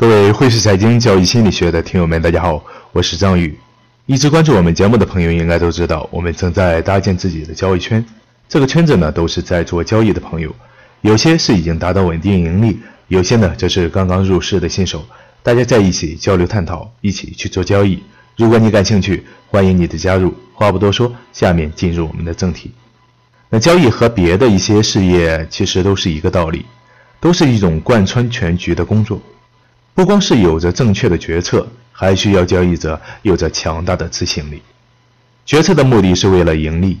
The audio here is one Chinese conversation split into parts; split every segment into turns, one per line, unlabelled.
各位汇市财经交易心理学的听友们，大家好，我是张宇。一直关注我们节目的朋友应该都知道，我们正在搭建自己的交易圈。这个圈子呢，都是在做交易的朋友，有些是已经达到稳定盈利，有些呢则是刚刚入市的新手。大家在一起交流探讨，一起去做交易。如果你感兴趣，欢迎你的加入。话不多说，下面进入我们的正题。那交易和别的一些事业其实都是一个道理，都是一种贯穿全局的工作。不光是有着正确的决策，还需要交易者有着强大的执行力。决策的目的是为了盈利，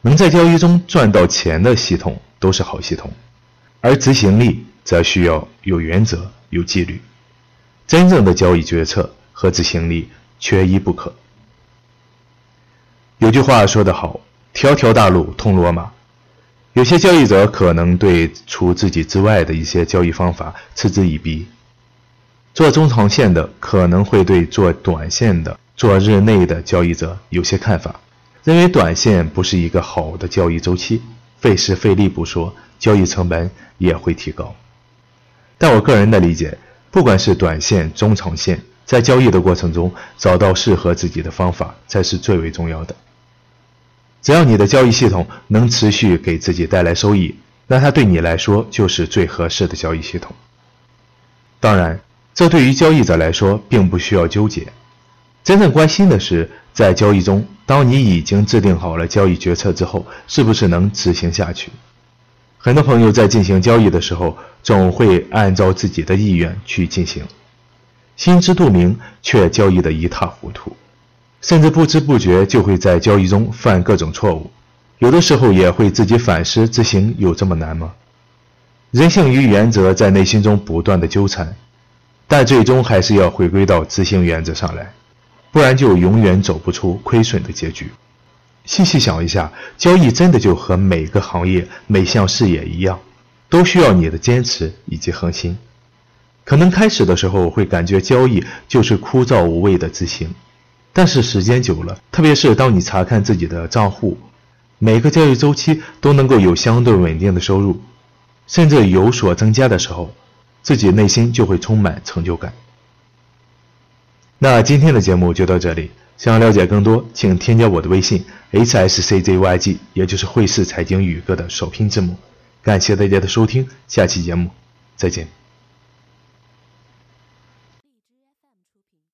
能在交易中赚到钱的系统都是好系统，而执行力则需要有原则、有纪律。真正的交易决策和执行力缺一不可。有句话说得好：“条条大路通罗马。”有些交易者可能对除自己之外的一些交易方法嗤之以鼻。做中长线的可能会对做短线的、做日内的交易者有些看法，认为短线不是一个好的交易周期，费时费力不说，交易成本也会提高。但我个人的理解，不管是短线、中长线，在交易的过程中找到适合自己的方法才是最为重要的。只要你的交易系统能持续给自己带来收益，那它对你来说就是最合适的交易系统。当然。这对于交易者来说并不需要纠结，真正关心的是，在交易中，当你已经制定好了交易决策之后，是不是能执行下去？很多朋友在进行交易的时候，总会按照自己的意愿去进行，心知肚明，却交易得一塌糊涂，甚至不知不觉就会在交易中犯各种错误，有的时候也会自己反思：执行有这么难吗？人性与原则在内心中不断的纠缠。但最终还是要回归到执行原则上来，不然就永远走不出亏损的结局。细细想一下，交易真的就和每个行业、每项事业一样，都需要你的坚持以及恒心。可能开始的时候会感觉交易就是枯燥无味的执行，但是时间久了，特别是当你查看自己的账户，每个交易周期都能够有相对稳定的收入，甚至有所增加的时候。自己内心就会充满成就感。那今天的节目就到这里，想要了解更多，请添加我的微信 h s c z y g，也就是汇市财经宇哥的首拼字母。感谢大家的收听，下期节目再见。